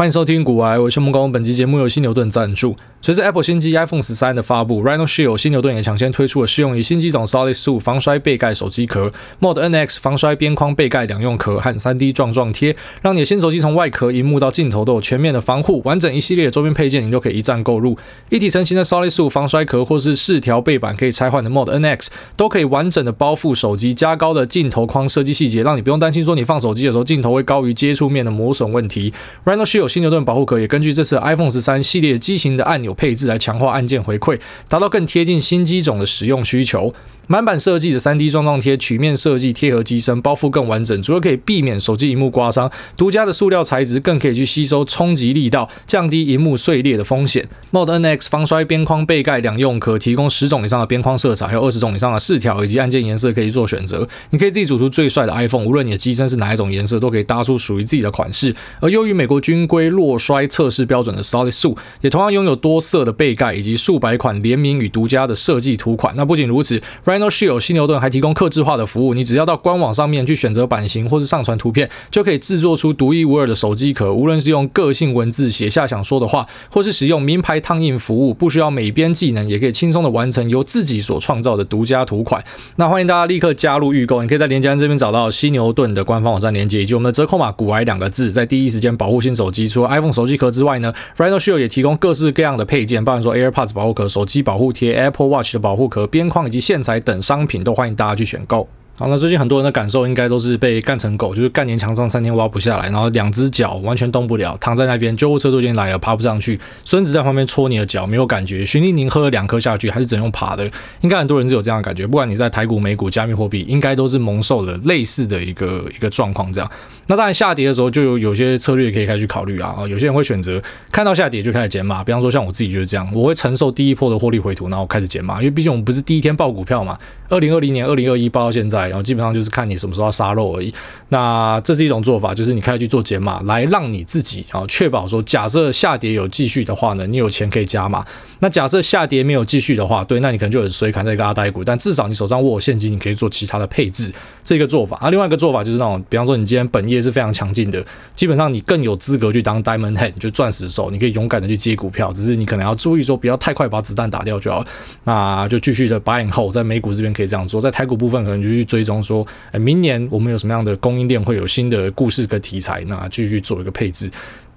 欢迎收听古玩，我是孟工。本期节目由犀牛盾赞助。随着 Apple 新机 iPhone 十三的发布，Rhino Shield 犀牛盾也抢先推出了适用于新机种 Solid 十五防摔背盖手机壳，Mod NX 防摔边框背盖两用壳和 3D 撞撞贴，让你的新手机从外壳、荧幕到镜头都有全面的防护。完整一系列的周边配件，你都可以一站购入。一体成型的 Solid 十五防摔壳或是四条背板可以拆换的 Mod NX，都可以完整的包覆手机。加高的镜头框设计细节，让你不用担心说你放手机的时候镜头会高于接触面的磨损问题。Rhino Shield 新牛顿保护壳也根据这次 iPhone 十三系列机型的按钮配置来强化。按键回馈，达到更贴近新机种的使用需求。满版设计的 3D 撞撞贴，曲面设计贴合机身，包覆更完整，除了可以避免手机荧幕刮伤，独家的塑料材质更可以去吸收冲击力道，降低荧幕碎裂的风险。Mod NX 防摔边框背盖两用可，提供十种以上的边框色彩，还有二十种以上的饰条以及按键颜色可以做选择。你可以自己组出最帅的 iPhone，无论你的机身是哪一种颜色，都可以搭出属于自己的款式。而优于美国军规落摔测试标准的 Solid 塑，也同样拥有多色的背盖以及数百款联名与独家的设计图款。那不仅如此，Rhino Shield 犀牛盾还提供客制化的服务，你只要到官网上面去选择版型或是上传图片，就可以制作出独一无二的手机壳。无论是用个性文字写下想说的话，或是使用名牌烫印服务，不需要美编技能，也可以轻松的完成由自己所创造的独家图款。那欢迎大家立刻加入预购，你可以在连接这边找到犀牛盾的官方网站连接，以及我们的折扣码“古癌”两个字，在第一时间保护新手机。除了 iPhone 手机壳之外呢，Rhino Shield 也提供各式各样的配件，包含说 AirPods 保护壳、手机保护贴、Apple Watch 的保护壳、边框以及线材等等商品，都欢迎大家去选购。好，那最近很多人的感受应该都是被干成狗，就是干年墙上三天挖不下来，然后两只脚完全动不了，躺在那边，救护车都已经来了，爬不上去。孙子在旁边戳你的脚，没有感觉。徐立宁喝了两颗下去，还是只能用爬的。应该很多人是有这样的感觉，不管你在台股、美股、加密货币，应该都是蒙受了类似的一个一个状况。这样，那当然下跌的时候就有有些策略可以开始考虑啊。有些人会选择看到下跌就开始减码，比方说像我自己就是这样，我会承受第一波的获利回吐，然后开始减码，因为毕竟我们不是第一天报股票嘛。二零二零年、二零二一报到现在，然后基本上就是看你什么时候要杀肉而已。那这是一种做法，就是你开始去做减码，来让你自己啊确保说，假设下跌有继续的话呢，你有钱可以加码。那假设下跌没有继续的话，对，那你可能就有随砍在一个阿呆股，但至少你手上握有现金，你可以做其他的配置，这个做法。啊，另外一个做法就是那种，比方说你今天本业是非常强劲的，基本上你更有资格去当 Diamond head，就钻石手，你可以勇敢的去接股票，只是你可能要注意说，不要太快把子弹打掉就好。那就继续的 Buy and Hold，在美股这边可以这样做，在台股部分可能就去追踪说，哎，明年我们有什么样的供应链会有新的故事跟题材，那继续做一个配置。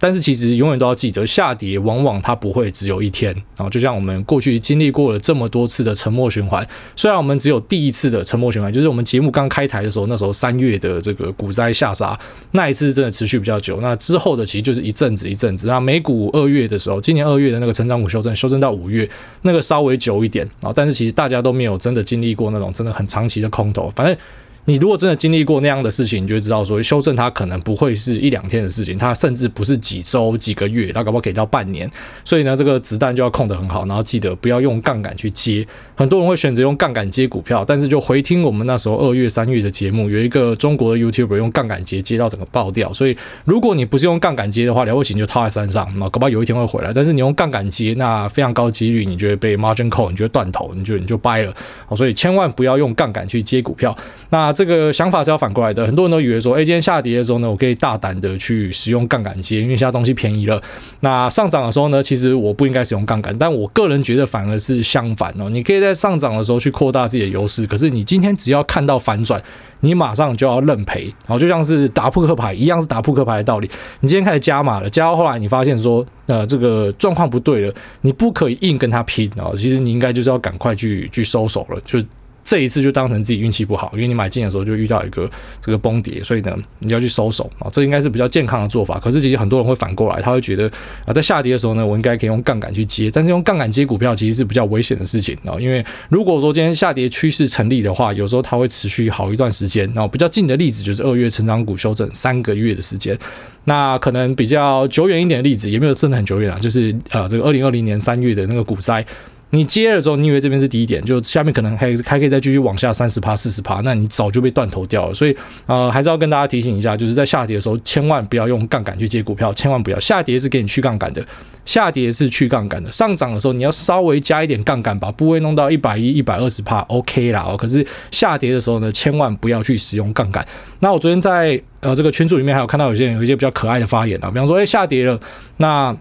但是其实永远都要记得，下跌往往它不会只有一天。然后就像我们过去经历过了这么多次的沉默循环，虽然我们只有第一次的沉默循环，就是我们节目刚开台的时候，那时候三月的这个股灾下杀，那一次真的持续比较久。那之后的其实就是一阵子一阵子。那美股二月的时候，今年二月的那个成长股修正，修正到五月，那个稍微久一点啊。但是其实大家都没有真的经历过那种真的很长期的空头，反正。你如果真的经历过那样的事情，你就会知道说，修正它可能不会是一两天的事情，它甚至不是几周、几个月，它搞不好可以到半年。所以呢，这个子弹就要控得很好，然后记得不要用杠杆去接。很多人会选择用杠杆接股票，但是就回听我们那时候二月、三月的节目，有一个中国的 YouTuber 用杠杆接接到整个爆掉。所以如果你不是用杠杆接的话，了不起你就套在山上，那搞不好有一天会回来。但是你用杠杆接，那非常高几率你就会被 Margin Call，你就会断头，你就你就掰了。好，所以千万不要用杠杆去接股票。那这个想法是要反过来的，很多人都以为说，哎，今天下跌的时候呢，我可以大胆的去使用杠杆接，因为现在东西便宜了。那上涨的时候呢，其实我不应该使用杠杆，但我个人觉得反而是相反哦。你可以在上涨的时候去扩大自己的优势，可是你今天只要看到反转，你马上就要认赔。然后就像是打扑克牌一样，是打扑克牌的道理。你今天开始加码了，加到后来你发现说，呃，这个状况不对了，你不可以硬跟他拼哦。其实你应该就是要赶快去去收手了，就。这一次就当成自己运气不好，因为你买进的时候就遇到一个这个崩跌，所以呢，你要去收手啊，这应该是比较健康的做法。可是其实很多人会反过来，他会觉得啊，在下跌的时候呢，我应该可以用杠杆去接，但是用杠杆接股票其实是比较危险的事情啊，因为如果说今天下跌趋势成立的话，有时候它会持续好一段时间。然后比较近的例子就是二月成长股修正三个月的时间，那可能比较久远一点的例子也没有真的很久远啊，就是呃这个二零二零年三月的那个股灾。你接了之后，你以为这边是低点，就下面可能还还可以再继续往下三十趴、四十趴，那你早就被断头掉了。所以呃，还是要跟大家提醒一下，就是在下跌的时候，千万不要用杠杆去接股票，千万不要。下跌是给你去杠杆的，下跌是去杠杆的。上涨的时候，你要稍微加一点杠杆，把部位弄到一百一、一百二十趴，OK 啦。哦，可是下跌的时候呢，千万不要去使用杠杆。那我昨天在呃这个群组里面还有看到有些人有一些比较可爱的发言啊，比方说，哎，下跌了，那。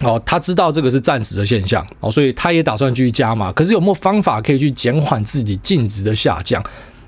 哦，他知道这个是暂时的现象哦，所以他也打算继续加码。可是有没有方法可以去减缓自己净值的下降？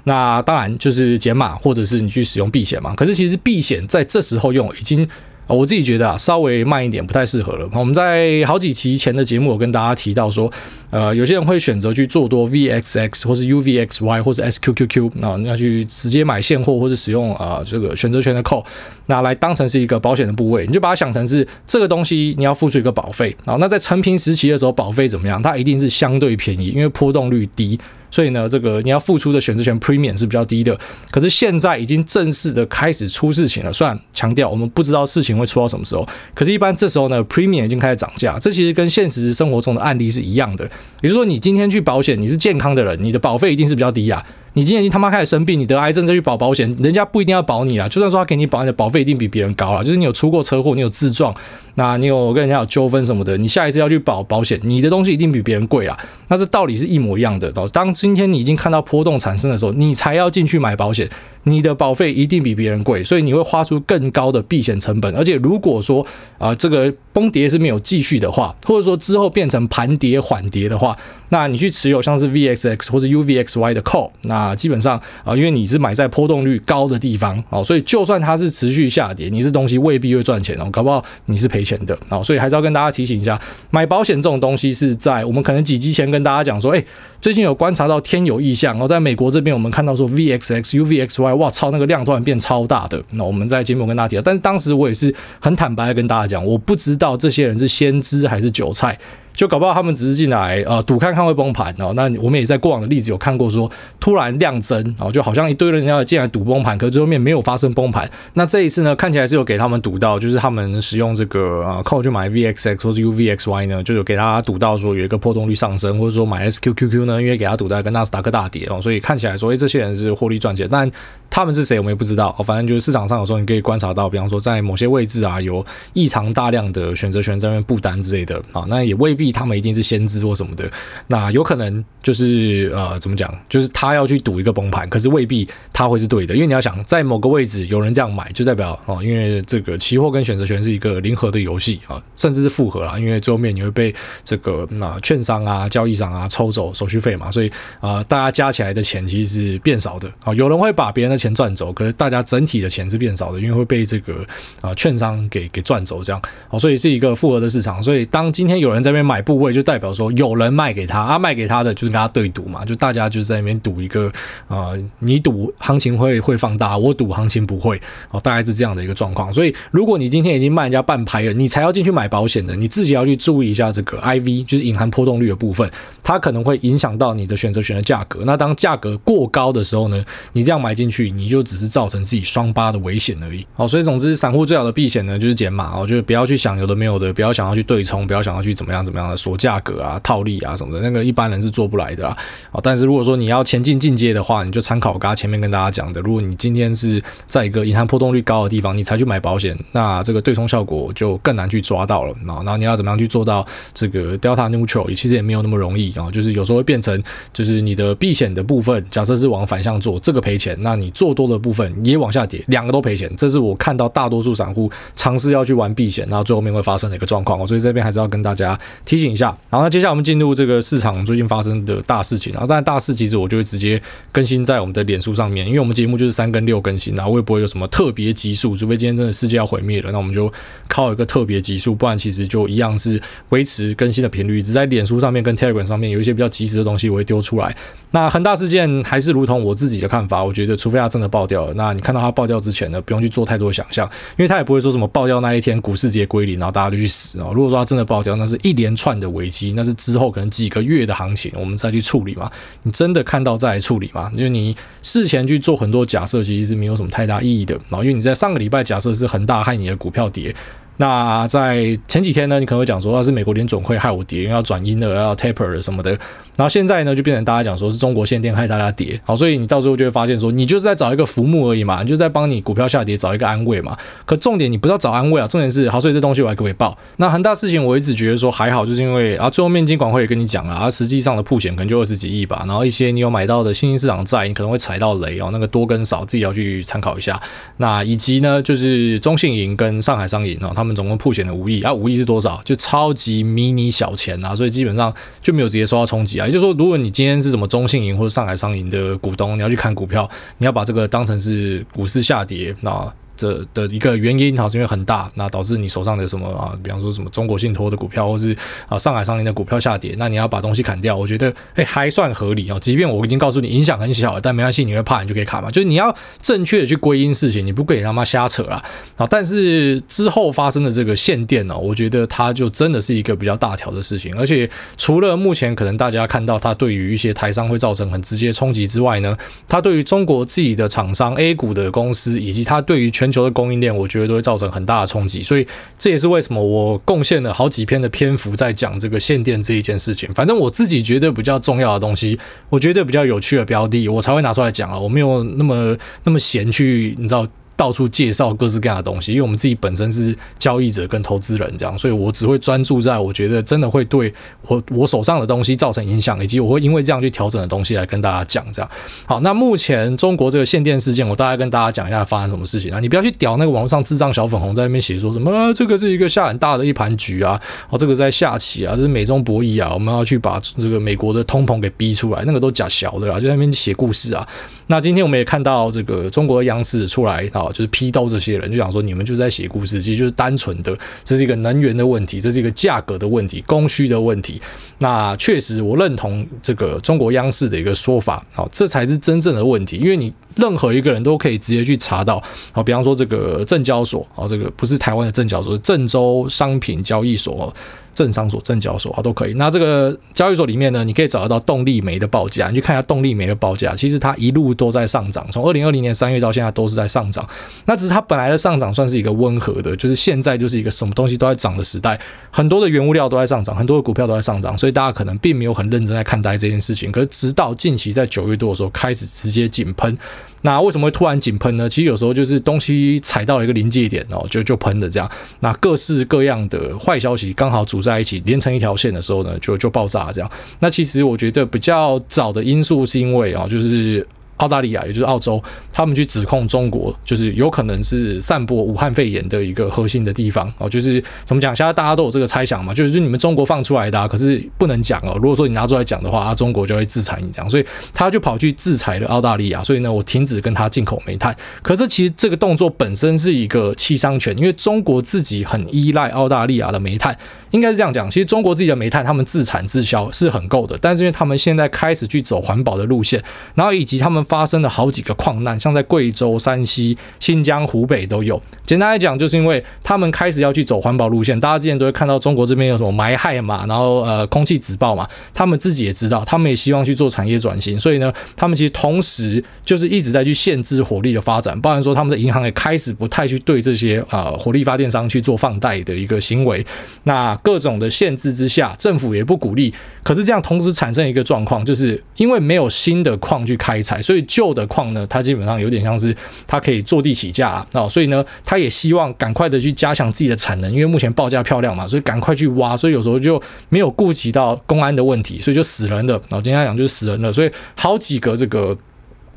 那当然就是减码，或者是你去使用避险嘛。可是其实避险在这时候用已经。我自己觉得啊，稍微慢一点不太适合了。我们在好几期前的节目，有跟大家提到说，呃，有些人会选择去做多 VXX 或是 UVXY 或是 SQQQ，那要去直接买现货或者使用啊、这个选择权的 call，那来当成是一个保险的部位，你就把它想成是这个东西你要付出一个保费啊。那在承平时期的时候，保费怎么样？它一定是相对便宜，因为波动率低。所以呢，这个你要付出的选择权 premium 是比较低的。可是现在已经正式的开始出事情了。虽然强调我们不知道事情会出到什么时候，可是，一般这时候呢，premium 已经开始涨价。这其实跟现实生活中的案例是一样的。也就是说，你今天去保险，你是健康的人，你的保费一定是比较低啊。你今天已经他妈开始生病，你得癌症再去保保险，人家不一定要保你啊。就算说他给你保，你的保费一定比别人高了。就是你有出过车祸，你有自撞，那你有跟人家有纠纷什么的，你下一次要去保保险，你的东西一定比别人贵啊。那这道理是一模一样的。当今天你已经看到波动产生的时候，你才要进去买保险，你的保费一定比别人贵，所以你会花出更高的避险成本。而且如果说啊、这个崩跌是没有继续的话，或者说之后变成盘跌缓跌的话，那你去持有像是 VXX 或者 UVXY 的 call，那基本上啊，因为你是买在波动率高的地方哦，所以就算它是持续下跌，你这东西未必会赚钱哦，搞不好你是赔钱的哦，所以还是要跟大家提醒一下，买保险这种东西是在我们可能几集前跟大家讲说，哎，最近有观察到天有异象，然后在美国这边我们看到说 VXX、UVXY，哇操，那个量突然变超大的，那我们在节目跟大家提到，但是当时我也是很坦白的跟大家讲，我不知道这些人是先知还是韭菜。就搞不好他们只是进来呃赌看看会崩盘哦，那我们也在过往的例子有看过说突然量增哦，就好像一堆人要进来赌崩盘，可是最后面没有发生崩盘。那这一次呢，看起来是有给他们赌到，就是他们使用这个呃 call 去买 VXX 或是 UVXY 呢，就有给大家赌到说有一个波动率上升，或者说买 SQQQ 呢，因为给他赌到一个纳斯达克大跌哦，所以看起来说诶这些人是获利赚钱，但他们是谁我们也不知道哦，反正就是市场上有时候你可以观察到，比方说在某些位置啊有异常大量的选择权在那边布单之类的啊，那也未必他们一定是先知。或什么的，那有可能就是呃，怎么讲？就是他要去赌一个崩盘，可是未必他会是对的，因为你要想，在某个位置有人这样买，就代表哦，因为这个期货跟选择权是一个零和的游戏啊，甚至是复合啦，因为最后面你会被这个那券商啊、交易商啊抽走手续费嘛，所以啊、大家加起来的钱其实是变少的啊。有人会把别人的钱赚走，可是大家整体的钱是变少的，因为会被这个啊券商给给赚走这样啊，所以是一个复合的市场。所以当今天有人在那边买部位，就代表说有人卖给他，啊，卖给他的就是跟他对赌嘛，就大家就在那边赌一个，呃，你赌行情会会放大，我赌行情不会，哦，大概是这样的一个状况。所以，如果你今天已经卖人家半拍了，你才要进去买保险的，你自己要去注意一下这个 IV，就是隐含波动率的部分，它可能会影响到你的选择权的价格。那当价格过高的时候呢，你这样买进去，你就只是造成自己双八的危险而已。好，所以总之，散户最好的避险呢，就是减码哦，就是不要去想有的没有的，不要想要去对冲，不要想要去怎么样怎么样的锁价格啊套。利啊什么的，那个一般人是做不来的啦。啊，但是如果说你要前进进阶的话，你就参考我刚刚前面跟大家讲的，如果你今天是在一个隐含波动率高的地方，你才去买保险，那这个对冲效果就更难去抓到了。啊，那你要怎么样去做到这个 delta neutral，其实也没有那么容易啊。就是有时候会变成，就是你的避险的部分，假设是往反向做，这个赔钱，那你做多的部分也往下跌，两个都赔钱。这是我看到大多数散户尝试要去玩避险，然后最后面会发生的一个状况。所以这边还是要跟大家提醒一下。然后那接下来我们进。入这个市场最近发生的大事情啊，当然大事其实我就会直接更新在我们的脸书上面，因为我们节目就是三跟六更新，然后我也不会有什么特别集数，除非今天真的世界要毁灭了，那我们就靠一个特别集数，不然其实就一样是维持更新的频率，只在脸书上面跟 Telegram 上面有一些比较及时的东西我会丢出来。那恒大事件还是如同我自己的看法，我觉得除非它真的爆掉了，那你看到它爆掉之前呢，不用去做太多想象，因为它也不会说什么爆掉那一天股市直接归零，然后大家就去死啊。如果说它真的爆掉，那是一连串的危机，那是之后可能几个月的行情，我们再去处理嘛？你真的看到再来处理嘛？就是你事前去做很多假设，其实是没有什么太大意义的。然后，因为你在上个礼拜假设是恒大害你的股票跌。那在前几天呢，你可能会讲说，那是美国联总会害我跌，因为要转阴了，要 taper 了什么的。然后现在呢，就变成大家讲说是中国限电害大家跌。好，所以你到时候就会发现说，你就是在找一个浮木而已嘛，你就在帮你股票下跌找一个安慰嘛。可重点你不要找安慰啊，重点是好，所以这东西我还可不可以报？那恒大事情我一直觉得说还好，就是因为啊，最后面金管会也跟你讲了啊，实际上的曝险可能就二十几亿吧。然后一些你有买到的新兴市场债，你可能会踩到雷哦，那个多跟少自己要去参考一下。那以及呢，就是中信银跟上海商银哦，他们总共曝险的五亿啊，五亿是多少？就超级迷你小钱啊，所以基本上就没有直接受到冲击啊。也就是说，如果你今天是什么中信银或者上海商银的股东，你要去看股票，你要把这个当成是股市下跌那。这的一个原因哈，是因为很大，那导致你手上的什么啊，比方说什么中国信托的股票，或是啊上海商银的股票下跌，那你要把东西砍掉，我觉得哎还算合理哦。即便我已经告诉你影响很小了，但没关系，你会怕你就可以砍嘛。就是你要正确的去归因事情，你不可以他妈瞎扯啦啊。但是之后发生的这个限电呢，我觉得它就真的是一个比较大条的事情，而且除了目前可能大家看到它对于一些台商会造成很直接冲击之外呢，它对于中国自己的厂商 A 股的公司，以及它对于全全球的供应链，我觉得都会造成很大的冲击，所以这也是为什么我贡献了好几篇的篇幅在讲这个限电这一件事情。反正我自己觉得比较重要的东西，我觉得比较有趣的标的，我才会拿出来讲啊。我没有那么那么闲去，你知道。到处介绍各式各样的东西，因为我们自己本身是交易者跟投资人这样，所以我只会专注在我觉得真的会对我我手上的东西造成影响，以及我会因为这样去调整的东西来跟大家讲这样。好，那目前中国这个限电事件，我大概跟大家讲一下发生什么事情啊。你不要去屌那个网络上智障小粉红在那边写说什么、这个是一个下很大的一盘局啊，哦这个在下棋啊，这是美中博弈啊，我们要去把这个美国的通膨给逼出来，那个都假小的啦，就在那边写故事啊。那今天我们也看到这个中国央视出来啊，就是批斗这些人，就想说你们就在写故事，其实就是单纯的，这是一个能源的问题，这是一个价格的问题，供需的问题。那确实我认同这个中国央视的一个说法，啊，这才是真正的问题，因为你任何一个人都可以直接去查到，好，比方说这个证交所，啊，这个不是台湾的证交所，是郑州商品交易所。证商所、证交所啊都可以。那这个交易所里面呢，你可以找得到动力煤的报价，你去看一下动力煤的报价，其实它一路都在上涨，从二零二零年三月到现在都是在上涨。那只是它本来的上涨算是一个温和的，就是现在就是一个什么东西都在涨的时代，很多的原物料都在上涨，很多的股票都在上涨，所以大家可能并没有很认真在看待这件事情。可是直到近期在九月多的时候开始直接井喷。那为什么会突然井喷呢？其实有时候就是东西踩到了一个临界点哦，就就喷的这样。那各式各样的坏消息刚好组在一起，连成一条线的时候呢，就就爆炸这样。那其实我觉得比较早的因素是因为啊，就是。澳大利亚，也就是澳洲，他们去指控中国，就是有可能是散播武汉肺炎的一个核心的地方哦。就是怎么讲，现在大家都有这个猜想嘛，就是你们中国放出来的，啊，可是不能讲哦。如果说你拿出来讲的话，啊，中国就会制裁你这样，所以他就跑去制裁了澳大利亚。所以呢，我停止跟他进口煤炭。可是其实这个动作本身是一个弃商权，因为中国自己很依赖澳大利亚的煤炭。应该是这样讲，其实中国自己的煤炭，他们自产自销是很够的，但是因为他们现在开始去走环保的路线，然后以及他们发生了好几个矿难，像在贵州、山西、新疆、湖北都有。简单来讲，就是因为他们开始要去走环保路线，大家之前都会看到中国这边有什么霾害嘛，然后呃空气直爆嘛，他们自己也知道，他们也希望去做产业转型，所以呢，他们其实同时就是一直在去限制火力的发展，包含说他们的银行也开始不太去对这些呃火力发电商去做放贷的一个行为，那。各种的限制之下，政府也不鼓励。可是这样同时产生一个状况，就是因为没有新的矿去开采，所以旧的矿呢，它基本上有点像是它可以坐地起价啊。所以呢，它也希望赶快的去加强自己的产能，因为目前报价漂亮嘛，所以赶快去挖。所以有时候就没有顾及到公安的问题，所以就死人了。然后今天讲就是死人了，所以好几个这个。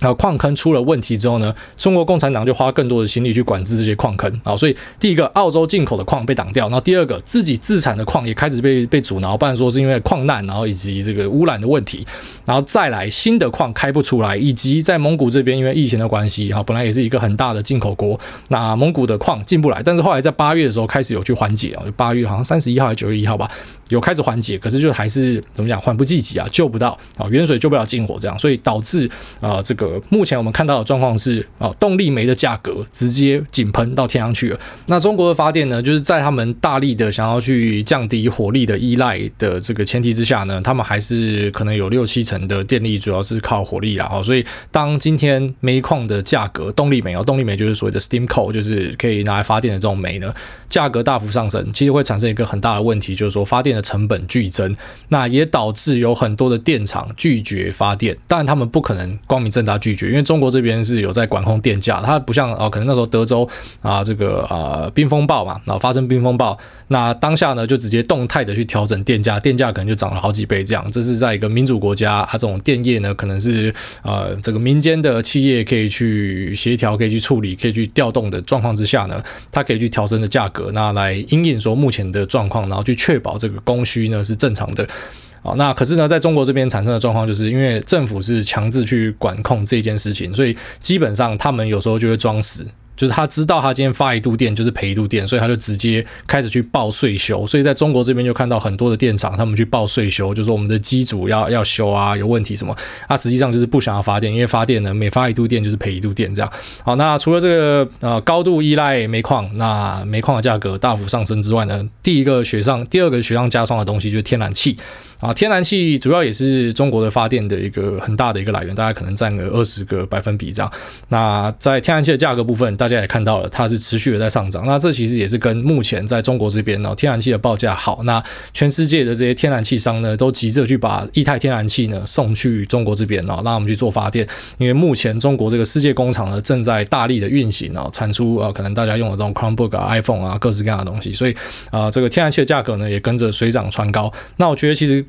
然后矿坑出了问题之后呢，中国共产党就花更多的心力去管制这些矿坑啊，所以第一个澳洲进口的矿被挡掉，然后第二个自己自产的矿也开始被被阻挠，不然说是因为矿难，然后以及这个污染的问题，然后再来新的矿开不出来，以及在蒙古这边因为疫情的关系哈，本来也是一个很大的进口国，那蒙古的矿进不来，但是后来在八月的时候开始有去缓解啊，八月好像三十一号还是九月一号吧。有开始缓解，可是就还是怎么讲，缓不济急啊，救不到啊，远水救不了近火这样，所以导致啊、这个目前我们看到的状况是啊，动力煤的价格直接井喷到天上去了。那中国的发电呢，就是在他们大力的想要去降低火力的依赖的这个前提之下呢，他们还是可能有六七成的电力主要是靠火力啦。哦，所以当今天煤矿的价格，动力煤哦，动力煤就是所谓的 steam coal，就是可以拿来发电的这种煤呢，价格大幅上升，其实会产生一个很大的问题，就是说发电的成本剧增，那也导致有很多的电厂拒绝发电。当然他们不可能光明正大他拒绝，因为中国这边是有在管控电价，它不像哦，可能那时候德州啊这个啊冰风暴嘛，然后发生冰风暴，那当下呢就直接动态的去调整电价，电价可能就涨了好几倍这样。这是在一个民主国家，它这种电业呢可能是呃这个民间的企业可以去协调、可以去处理、可以去调动的状况之下呢，它可以去调升的价格，那来因应说目前的状况，然后去确保这个供需呢是正常的。好，那可是呢，在中国这边产生的状况，就是因为政府是强制去管控这件事情，所以基本上他们有时候就会装死。就是他知道他今天发一度电就是赔一度电，所以他就直接开始去报税修。所以在中国这边就看到很多的电厂，他们去报税修，就说我们的机组要要修啊，有问题什么。他实际上就是不想要发电，因为发电呢，每发一度电就是赔一度电这样。好，那除了这个呃高度依赖煤矿，那煤矿的价格大幅上升之外呢，第一个雪上，第二个雪上加霜的东西就是天然气。啊，天然气主要也是中国的发电的一个很大的一个来源，大概可能占个二十个百分比这样。那在天然气的价格部分，大家也看到了，它是持续的在上涨。那这其实也是跟目前在中国这边呢，天然气的报价好，那全世界的这些天然气商呢，都急着去把液态天然气呢送去中国这边哦，让我们去做发电。因为目前中国这个世界工厂呢，正在大力的运行哦，产出啊，可能大家用的这种 Chromebook 啊、iPhone 啊，各式各样的东西，所以啊，这个天然气的价格呢，也跟着水涨船高。那我觉得其实。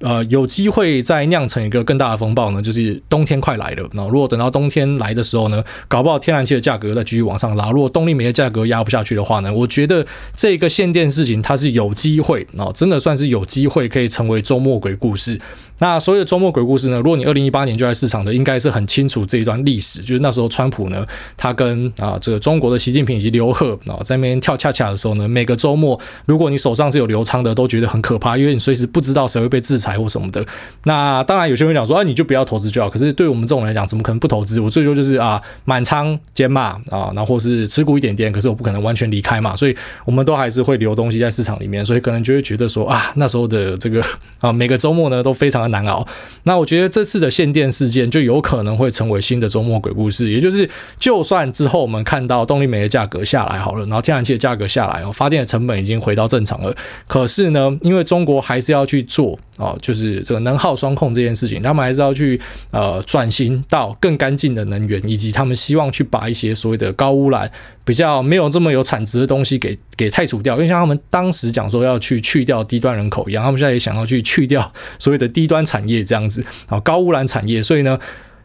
呃，有机会再酿成一个更大的风暴呢，就是冬天快来了。那如果等到冬天来的时候呢，搞不好天然气的价格再继续往上拉。如果动力煤的价格压不下去的话呢，我觉得这个限电事情它是有机会啊，真的算是有机会可以成为周末鬼故事。那所有的周末鬼故事呢？如果你二零一八年就在市场的，应该是很清楚这一段历史。就是那时候川普呢，他跟啊这个中国的习近平以及刘鹤啊在那边跳恰恰的时候呢，每个周末如果你手上是有流仓的，都觉得很可怕，因为你随时不知道谁会被制裁财或什么的。那当然有些人讲说，啊你就不要投资就好。可是对我们这种人来讲，怎么可能不投资？我最多就是啊满仓减码啊，然后是持股一点点，可是我不可能完全离开嘛。所以我们都还是会留东西在市场里面，所以可能就会觉得说啊那时候的这个啊每个周末呢都非常的难熬。那我觉得这次的限电事件就有可能会成为新的周末鬼故事，也就是就算之后我们看到动力煤的价格下来好了，然后天然气的价格下来哦，发电的成本已经回到正常了，可是呢，因为中国还是要去做啊就是这个能耗双控这件事情，他们还是要去呃转型到更干净的能源，以及他们希望去把一些所谓的高污染。比较没有这么有产值的东西给给汰除掉，因为像他们当时讲说要去去掉低端人口一样，他们现在也想要去去掉所谓的低端产业这样子啊，高污染产业，所以呢，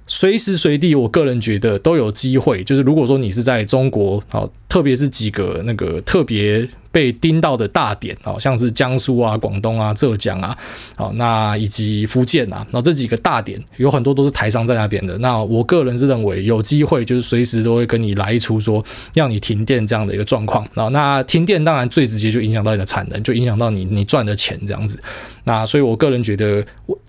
随时随地，我个人觉得都有机会，就是如果说你是在中国啊，特别是几个那个特别。被盯到的大点哦，像是江苏啊、广东啊、浙江啊，好，那以及福建啊，然后这几个大点有很多都是台商在那边的。那我个人是认为有机会，就是随时都会跟你来一出，说让你停电这样的一个状况。然后那停电当然最直接就影响到你的产能，就影响到你你赚的钱这样子。那所以我个人觉得，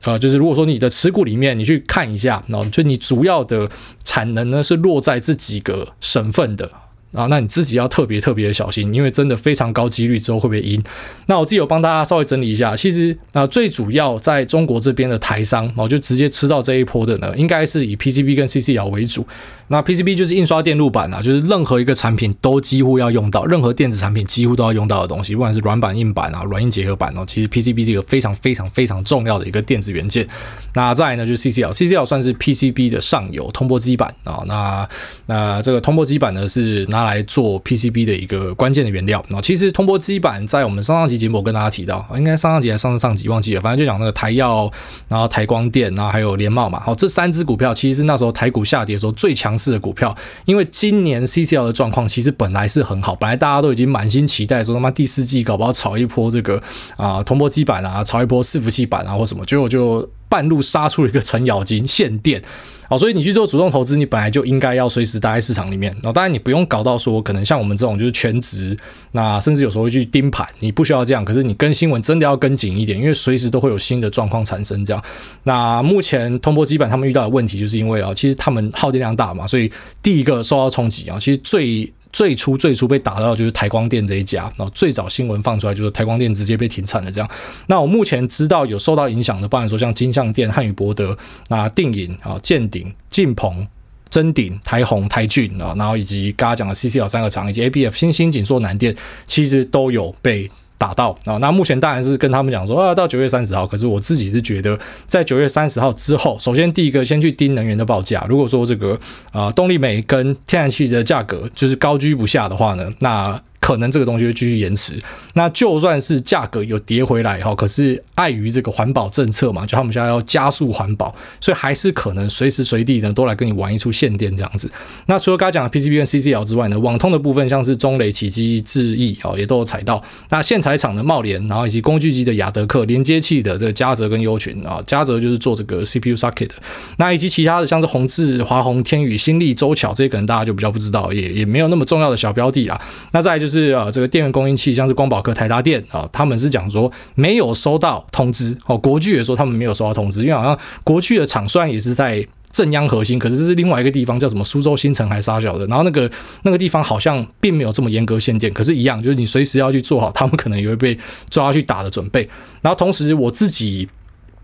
呃，就是如果说你的持股里面你去看一下，然后就你主要的产能呢是落在这几个省份的。啊，那你自己要特别特别的小心，因为真的非常高几率之后会被阴。那我自己有帮大家稍微整理一下，其实啊，最主要在中国这边的台商，哦就直接吃到这一波的呢，应该是以 PCB 跟 CCL 为主。那 PCB 就是印刷电路板啊，就是任何一个产品都几乎要用到，任何电子产品几乎都要用到的东西，不管是软板、硬板啊，软硬结合板哦，其实 PCB 是一个非常非常非常重要的一个电子元件。那再来呢，就是 CCL，CCL 算是 PCB 的上游通波基板啊。那那这个通波基板呢，是拿来做 PCB 的一个关键的原料。那其实通波基板在我们上上集节目我跟大家提到，应该上上集还是上上集忘记了，反正就讲那个台耀，然后台光电，然后还有联茂嘛。好，这三只股票其实是那时候台股下跌的时候最强势的股票，因为今年 CCL 的状况其实本来是很好，本来大家都已经满心期待说他妈第四季搞不好炒一波这个啊铜箔基板啊，炒一波伺服器板啊或什么，结果就。半路杀出了一个程咬金限电。好，所以你去做主动投资，你本来就应该要随时待在市场里面。然后当然你不用搞到说，可能像我们这种就是全职，那甚至有时候会去盯盘，你不需要这样。可是你跟新闻真的要跟紧一点，因为随时都会有新的状况产生。这样，那目前通波基板他们遇到的问题，就是因为啊，其实他们耗电量大嘛，所以第一个受到冲击啊，其实最。最初最初被打到就是台光电这一家，然后最早新闻放出来就是台光电直接被停产了这样。那我目前知道有受到影响的，包含说像金像电、汉语博德、那定影啊、建鼎、晋鹏、真鼎、台宏、台郡啊，然后以及刚刚讲的 CCL 三个厂以及 ABF 新兴、景硕、南电，其实都有被。打到啊，那目前当然是跟他们讲说啊，到九月三十号。可是我自己是觉得，在九月三十号之后，首先第一个先去盯能源的报价。如果说这个啊，动力煤跟天然气的价格就是高居不下的话呢，那。可能这个东西会继续延迟，那就算是价格有跌回来哈，可是碍于这个环保政策嘛，就他们现在要加速环保，所以还是可能随时随地呢都来跟你玩一出限电这样子。那除了刚才讲的 PCB 跟 CCL 之外呢，网通的部分像是中雷、奇迹、智毅哦，也都有踩到。那线材厂的茂联，然后以及工具机的亚德客，连接器的这个嘉泽跟优群啊，嘉泽就是做这个 CPU socket 的。那以及其他的像是宏致、华宏、天宇、新力、周巧这些，可能大家就比较不知道，也也没有那么重要的小标的啦。那再就是。是啊，这个电源供应器，像是光宝科、台达电啊，他们是讲说没有收到通知哦。国巨也说他们没有收到通知，因为好像国巨的厂虽然也是在正央核心，可是是另外一个地方，叫什么苏州新城还是啥小的。然后那个那个地方好像并没有这么严格限电，可是，一样就是你随时要去做好，他们可能也会被抓去打的准备。然后同时我自己。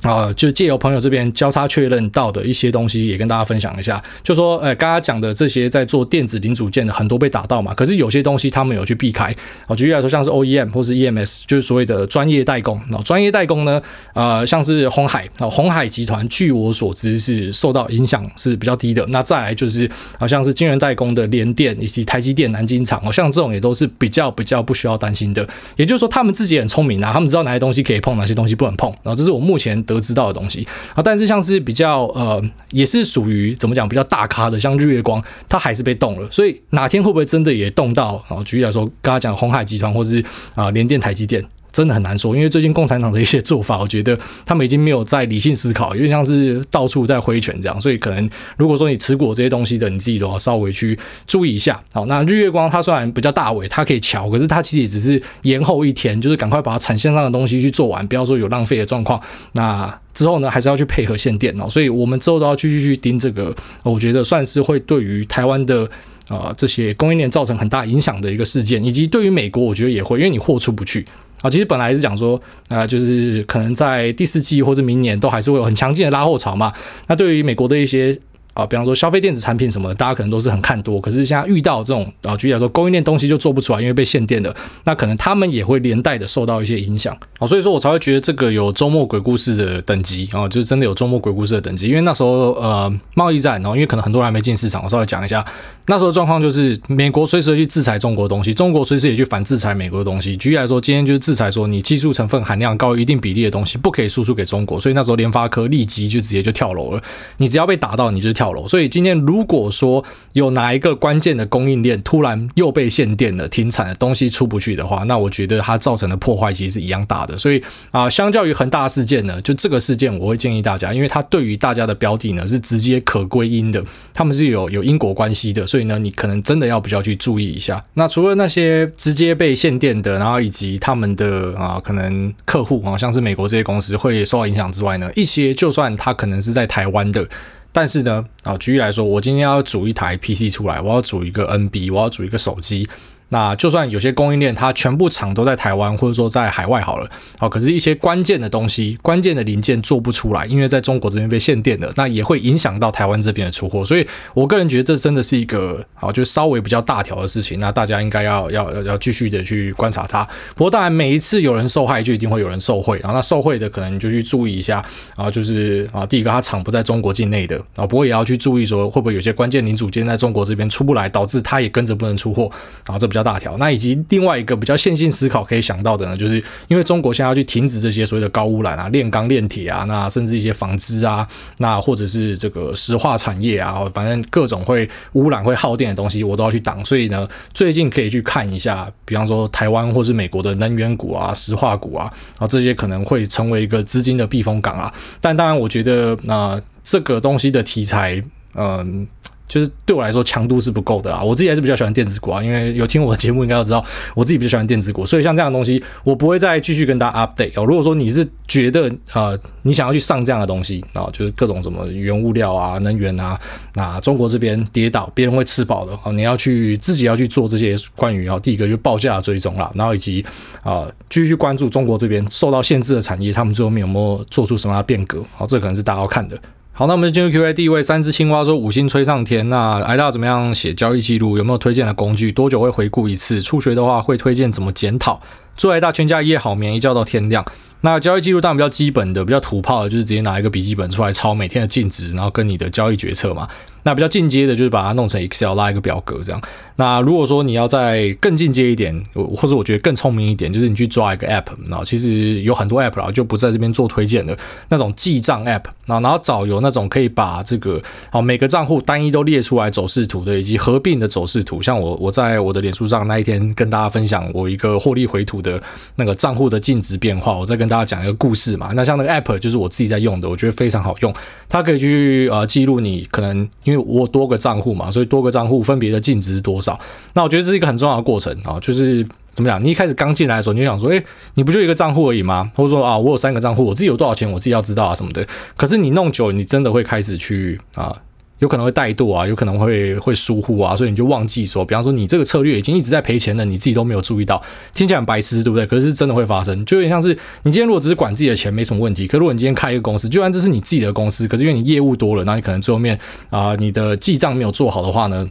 啊，就借由朋友这边交叉确认到的一些东西，也跟大家分享一下。就说，呃，刚刚讲的这些在做电子零组件的很多被打到嘛，可是有些东西他们有去避开。啊，举例来说，像是 OEM 或是 EMS，就是所谓的专业代工。那专业代工呢，呃，像是鸿海啊，鸿海集团，据我所知是受到影响是比较低的。那再来就是，好像是晶圆代工的联电以及台积电南京厂哦，像这种也都是比较比较不需要担心的。也就是说，他们自己很聪明啊，他们知道哪些东西可以碰，哪些东西不能碰。然后这是我目前。得知到的东西啊，但是像是比较呃，也是属于怎么讲比较大咖的，像日月光，它还是被动了。所以哪天会不会真的也动到啊？举例来说，刚刚讲红海集团或是啊联电、台积电。真的很难说，因为最近共产党的一些做法，我觉得他们已经没有在理性思考，有点像是到处在挥拳这样。所以可能如果说你持股这些东西的，你自己都要稍微去注意一下。好，那日月光它虽然比较大尾，它可以瞧，可是它其实也只是延后一天，就是赶快把它产线上的东西去做完，不要说有浪费的状况。那之后呢，还是要去配合限电哦。所以我们之后都要继续去盯这个，我觉得算是会对于台湾的啊、呃、这些供应链造成很大影响的一个事件，以及对于美国，我觉得也会，因为你货出不去。啊，其实本来是讲说，啊，就是可能在第四季或者明年都还是会有很强劲的拉后潮嘛。那对于美国的一些。啊，比方说消费电子产品什么的，大家可能都是很看多。可是现在遇到这种啊，举例来说，供应链东西就做不出来，因为被限电的，那可能他们也会连带的受到一些影响。啊，所以说我才会觉得这个有周末鬼故事的等级啊，就是真的有周末鬼故事的等级。因为那时候呃贸易战，然后因为可能很多人还没进市场，我稍微讲一下，那时候状况就是美国随时去制裁中国的东西，中国随时也去反制裁美国的东西。举例来说，今天就是制裁说你技术成分含量高于一定比例的东西不可以输出给中国，所以那时候联发科立即就直接就跳楼了。你只要被打到，你就跳所以今天。如果说有哪一个关键的供应链突然又被限电了、停产的东西出不去的话，那我觉得它造成的破坏其实是一样大的。所以啊、相较于恒大事件呢，就这个事件，我会建议大家，因为它对于大家的标的呢是直接可归因的，他们是有有因果关系的，所以呢，你可能真的要比较去注意一下。那除了那些直接被限电的，然后以及他们的啊、可能客户啊，像是美国这些公司会受到影响之外呢，一些就算它可能是在台湾的。但是呢，啊，举例来说，我今天要组一台 PC 出来，我要组一个 NB，我要组一个手机。那就算有些供应链它全部厂都在台湾或者说在海外好了，好，可是一些关键的东西、关键的零件做不出来，因为在中国这边被限电了，那也会影响到台湾这边的出货。所以我个人觉得这真的是一个好，就稍微比较大条的事情。那大家应该要要要要继续的去观察它。不过当然每一次有人受害，就一定会有人受惠。然后那受惠的可能你就去注意一下。然后就是啊，第一个它厂不在中国境内的啊，不过也要去注意说会不会有些关键零组件在中国这边出不来，导致它也跟着不能出货。然后这比较。较大条。那以及另外一个比较线性思考可以想到的呢，就是因为中国现在要去停止这些所谓的高污染啊、炼钢炼铁啊，那甚至一些纺织啊，那或者是这个石化产业啊，反正各种会污染、会耗电的东西，我都要去挡。所以呢，最近可以去看一下，比方说台湾或是美国的能源股啊、石化股啊，啊这些可能会成为一个资金的避风港啊。但当然，我觉得那、这个东西的题材，嗯、就是对我来说强度是不够的啦，我自己还是比较喜欢电子股啊，因为有听我的节目应该都知道，我自己比较喜欢电子股，所以像这样的东西，我不会再继续跟大家 update 哦。如果说你是觉得呃你想要去上这样的东西啊，就是各种什么原物料啊、能源啊，那中国这边跌倒，别人会吃饱的哦，你要去自己要去做这些关于啊，第一个就报价追踪啦，然后以及啊继续关注中国这边受到限制的产业，他们最后面有没有做出什么样的变革？好，这可能是大家要看的。好，那我们就进入 Q&A 第一位，三只青蛙说五星吹上天。那挨大怎么样写交易记录？有没有推荐的工具？多久会回顾一次？初学的话会推荐怎么检讨？祝挨大全家一夜好眠，一觉到天亮。那交易记录当然比较基本的，比较土炮的，就是直接拿一个笔记本出来抄每天的净值，然后跟你的交易决策嘛。那比较进阶的，就是把它弄成 Excel 拉一个表格这样。那如果说你要再更进阶一点，或者我觉得更聪明一点，就是你去抓一个 App，然后其实有很多 App 啦，就不在这边做推荐的那种记账 App，然后然后找有那种可以把这个好每个账户单一都列出来走势图的，以及合并的走势图。像我我在我的脸书上那一天跟大家分享我一个获利回吐的那个账户的净值变化，我再跟大家讲一个故事嘛。那像那个 App 就是我自己在用的，我觉得非常好用，它可以去呃记录你可能。因为我多个账户嘛，所以多个账户分别的净值是多少？那我觉得这是一个很重要的过程啊，就是怎么讲？你一开始刚进来的时候，你就想说，诶，你不就一个账户而已吗？或者说啊，我有三个账户，我自己有多少钱，我自己要知道啊什么的。可是你弄久，你真的会开始去啊。有可能会怠惰啊，有可能会会疏忽啊，所以你就忘记说，比方说你这个策略已经一直在赔钱了，你自己都没有注意到，听起来很白痴，对不对？可是真的会发生，就有点像是你今天如果只是管自己的钱没什么问题，可如果你今天开一个公司，就算这是你自己的公司，可是因为你业务多了，那你可能最后面啊、你的记账没有做好的话呢，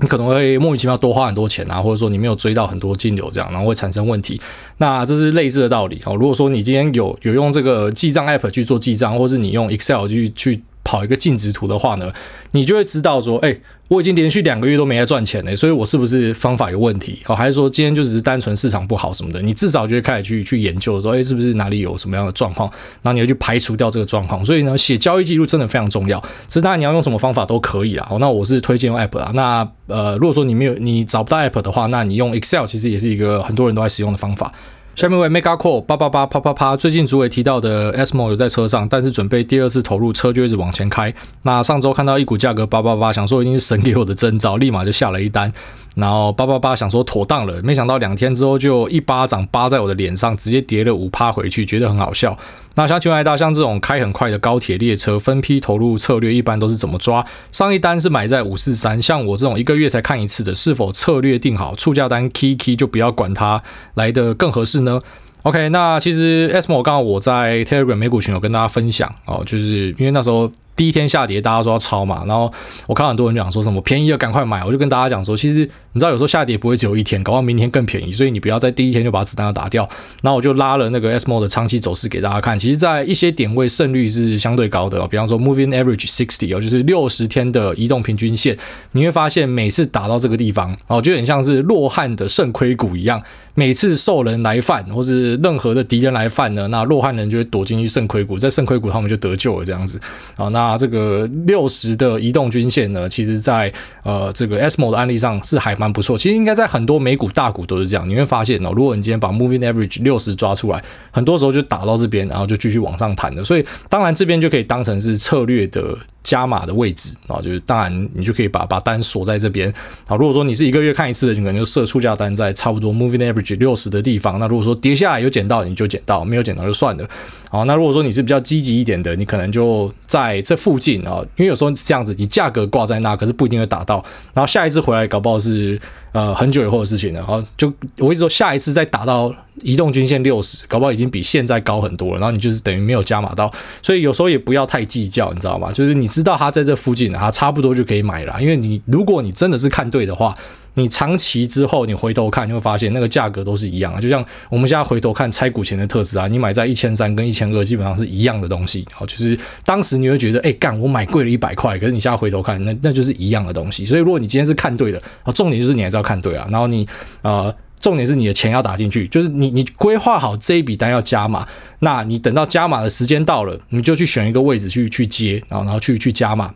你可能会莫名其妙多花很多钱啊，或者说你没有追到很多金流这样，然后会产生问题。那这是类似的道理哦。如果说你今天有有用这个记账 app 去做记账，或是你用 Excel 去去。跑一个净值图的话呢，你就会知道说，哎，我已经连续两个月都没在赚钱了，所以我是不是方法有问题？哦，还是说今天就只是单纯市场不好什么的？你至少就会开始去去研究说，哎，是不是哪里有什么样的状况？然后你要去排除掉这个状况。所以呢，写交易记录真的非常重要。其实当然你要用什么方法都可以啦。哦，那我是推荐用 App 啦。那呃，如果说你没有你找不到 App 的话，那你用 Excel 其实也是一个很多人都在使用的方法。下面为 Mega Call 八八八啪啪啪，最近主委提到的 SMO 有在车上，但是准备第二次投入，车就一直往前开。那上周看到一股价格八八八，想说一定是神给我的征兆，立马就下了一单。然后八八八想说妥当了，没想到两天之后就一巴掌扒在我的脸上，直接跌了五趴回去，觉得很好笑。那像全台大像这种开很快的高铁列车，分批投入策略一般都是怎么抓？上一单是买在五四三，像我这种一个月才看一次的，是否策略定好出价单 key key 就不要管它，来得更合适呢？OK，那其实 SMO 刚好我在 Telegram 美股群有跟大家分享哦，就是因为那时候。第一天下跌，大家说要抄嘛，然后我看很多人讲说什么便宜了赶快买，我就跟大家讲说，其实你知道有时候下跌不会只有一天，搞到明天更便宜，所以你不要在第一天就把子弹要打掉。然后我就拉了那个 SMO 的长期走势给大家看，其实，在一些点位胜率是相对高的，比方说 Moving Average Sixty 哦，就是六十天的移动平均线，你会发现每次打到这个地方，哦，就很像是落汗的肾亏骨一样，每次兽人来犯或是任何的敌人来犯呢，那落汗人就会躲进去肾亏骨，在肾亏骨他们就得救了这样子。好，那这个。六十的移动均线呢，其实在呃这个 SMO 的案例上是还蛮不错。其实应该在很多美股大股都是这样。你会发现哦，如果你今天把 Moving Average 六十抓出来，很多时候就打到这边，然后就继续往上弹的。所以当然这边就可以当成是策略的。加码的位置啊，就是当然你就可以把把单锁在这边。好，如果说你是一个月看一次的，你可能就设出价单在差不多 moving average 六十的地方。那如果说跌下来有捡到，你就捡到；没有捡到就算了。好，那如果说你是比较积极一点的，你可能就在这附近啊，因为有时候是这样子，你价格挂在那，可是不一定会打到。然后下一次回来搞不好是呃很久以后的事情了。然后，就我一直说下一次再打到移动均线六十，搞不好已经比现在高很多了。然后你就是等于没有加码到，所以有时候也不要太计较，你知道吗？就是你知道它在这附近，它差不多就可以买了。因为你如果你真的是看对的话。你长期之后，你回头看，你会发现那个价格都是一样的。就像我们现在回头看拆股前的特斯拉，你买在一千三跟一千二基本上是一样的东西。好，就是当时你会觉得，哎，干，我买贵了一百块，可是你现在回头看，那那就是一样的东西。所以如果你今天是看对的，啊，重点就是你还是要看对啊。然后你呃，重点是你的钱要打进去，就是你你规划好这一笔单要加码，那你等到加码的时间到了，你就去选一个位置去去接，然后然后去去加码。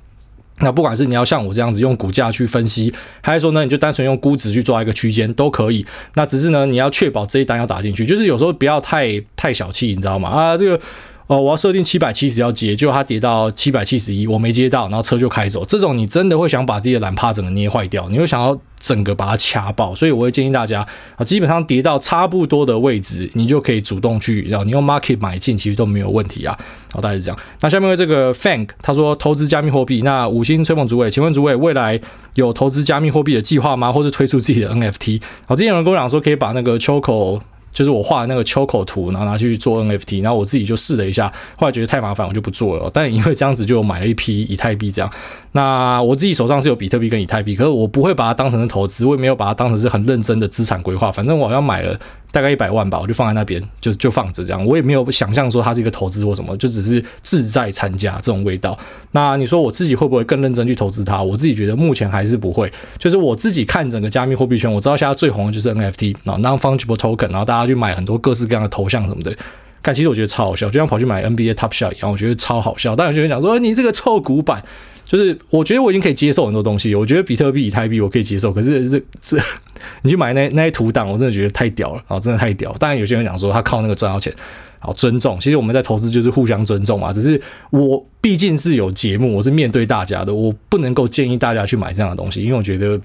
那不管是你要像我这样子用股价去分析，还是说呢，你就单纯用估值去抓一个区间都可以。那只是呢，你要确保这一单要打进去，就是有时候不要太太小气，你知道吗？啊，这个哦，我要设定七百七十要接，就它跌到七百七十一，我没接到，然后车就开走。这种你真的会想把自己的懒趴整个捏坏掉，你会想要。整个把它掐爆，所以我会建议大家啊，基本上跌到差不多的位置，你就可以主动去，然后你用 market 买进，其实都没有问题啊。好，大概是这样。那下面为这个 Fank 他说投资加密货币，那五星吹捧主委，请问主委未来有投资加密货币的计划吗？或是推出自己的 NFT？好，之前有人跟我讲说可以把那个 Choco。就是我画的那个秋口图，然后拿去做 NFT，然后我自己就试了一下，后来觉得太麻烦，我就不做了。但因为这样子，就买了一批以太币，这样。那我自己手上是有比特币跟以太币，可是我不会把它当成是投资，我也没有把它当成是很认真的资产规划。反正我好像买了。大概一百万吧，我就放在那边，就就放着这样。我也没有想象说它是一个投资或什么，就只是自在参加这种味道。那你说我自己会不会更认真去投资它？我自己觉得目前还是不会。就是我自己看整个加密货币圈，我知道现在最红的就是 NFT，然后 Non-Fungible Token，然后大家去买很多各式各样的头像什么的。但其实我觉得超好笑，就像跑去买 NBA Top Shot 一样，我觉得超好笑。但有些人讲说你这个臭古板。就是我觉得我已经可以接受很多东西，我觉得比特币、以太币我可以接受，可是这这你去买那那些图档，我真的觉得太屌了啊，真的太屌。当然有些人讲说他靠那个赚到钱，好尊重。其实我们在投资就是互相尊重嘛，只是我毕竟是有节目，我是面对大家的，我不能够建议大家去买这样的东西，因为我觉得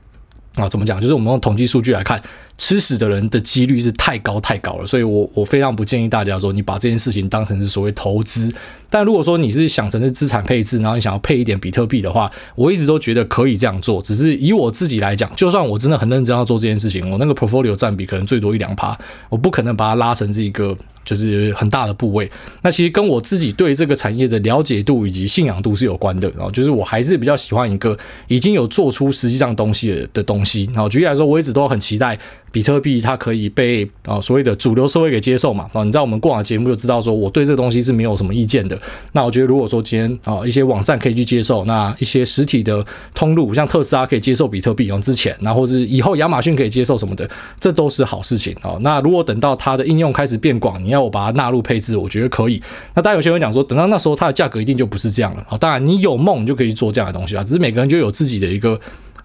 啊，怎么讲，就是我们用统计数据来看。吃屎的人的几率是太高太高了，所以我我非常不建议大家说你把这件事情当成是所谓投资。但如果说你是想成是资产配置，然后你想要配一点比特币的话，我一直都觉得可以这样做。只是以我自己来讲，就算我真的很认真要做这件事情，我那个 portfolio 占比可能最多一两趴，我不可能把它拉成是一个就是很大的部位。那其实跟我自己对这个产业的了解度以及信仰度是有关的。然后就是我还是比较喜欢一个已经有做出实际上东西的的东西。然后举例来说，我一直都很期待。比特币它可以被啊所谓的主流社会给接受嘛？啊，你在我们过往的节目就知道说我对这个东西是没有什么意见的。那我觉得如果说今天啊一些网站可以去接受，那一些实体的通路像特斯拉可以接受比特币，用之前，然后是以后亚马逊可以接受什么的，这都是好事情啊。那如果等到它的应用开始变广，你要我把它纳入配置，我觉得可以。那当然有些人讲说，等到那时候它的价格一定就不是这样了。啊，当然你有梦你就可以去做这样的东西啊，只是每个人就有自己的一个。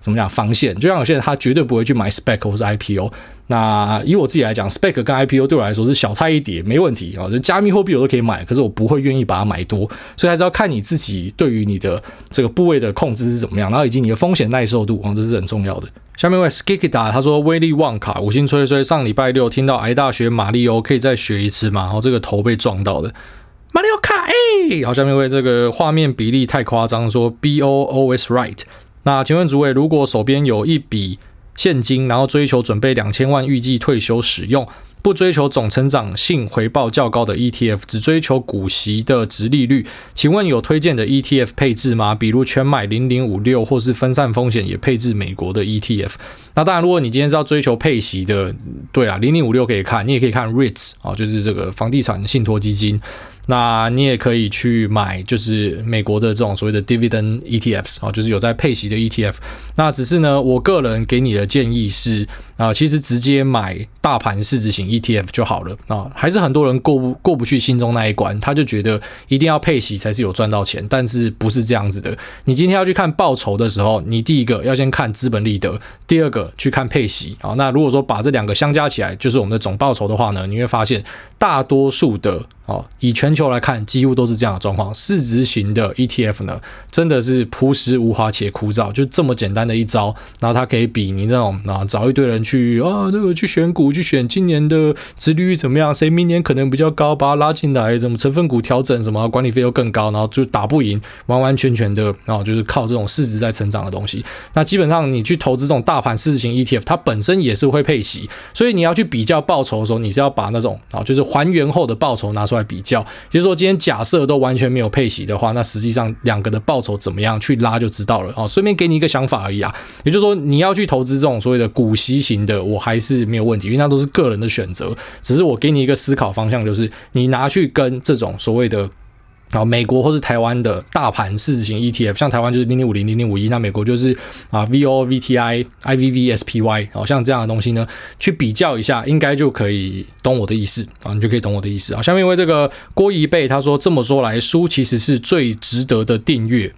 怎么讲防线？就像有些人他绝对不会去买 spec 或是 IPO。那以我自己来讲，spec 跟 IPO 对我来说是小菜一碟，没问题啊。就加密货币我都可以买，可是我不会愿意把它买多。所以还是要看你自己对于你的这个部位的控制是怎么样，然后以及你的风险耐受度啊，这是很重要的。下面一位 Skikida 他说：“威利旺卡五星吹吹，上礼拜六听到癌大学马里欧可以再学一次吗？”然后这个头被撞到的马里奥卡哎，好，下面一位这个画面比例太夸张，说 B O O S right，。那请问诸位，如果手边有一笔现金，然后追求准备两千万，预计退休使用，不追求总成长性回报较高的 ETF，只追求股息的殖利率，请问有推荐的 ETF 配置吗？比如全买零零五六，或是分散风险也配置美国的 ETF？那当然，如果你今天是要追求配息的，对啊，零零五六可以看，你也可以看 REITs 啊，就是这个房地产信托基金。那你也可以去买，就是美国的这种所谓的 dividend ETFs 啊，就是有在配息的 ETF。那只是呢，我个人给你的建议是啊，其实直接买大盘市值型 ETF 就好了啊。还是很多人过不过不去心中那一关，他就觉得一定要配息才是有赚到钱，但是不是这样子的。你今天要去看报酬的时候，你第一个要先看资本利得，第二个去看配息啊。那如果说把这两个相加起来，就是我们的总报酬的话呢，你会发现大多数的。啊，以全球来看，几乎都是这样的状况。市值型的 ETF 呢，真的是朴实无华且枯燥，就这么简单的一招，然后它可以比你这种啊找一堆人去啊这个去选股，去选今年的殖利率怎么样，谁明年可能比较高，把它拉进来，怎么成分股调整什么，管理费又更高，然后就打不赢，完完全全的，然后就是靠这种市值在成长的东西。那基本上你去投资这种大盘市值型 ETF，它本身也是会配息，所以你要去比较报酬的时候，你是要把那种啊就是还原后的报酬拿出来比较，也就是说今天假设都完全没有配息的话，那实际上两个的报酬怎么样去拉就知道了啊。顺便给你一个想法而已啊，也就是说你要去投资这种所谓的股息型的，我还是没有问题，因为那都是个人的选择。只是我给你一个思考方向，就是你拿去跟这种所谓的。啊，美国或是台湾的大盘市值型 ETF，像台湾就是零零五零零零五一，那美国就是啊 VOVTI IVV SPY，好像这样的东西呢，去比较一下，应该就可以懂我的意思啊，你就可以懂我的意思啊。下面因为这个郭一贝他说，这么说来，书其实是最值得的订阅，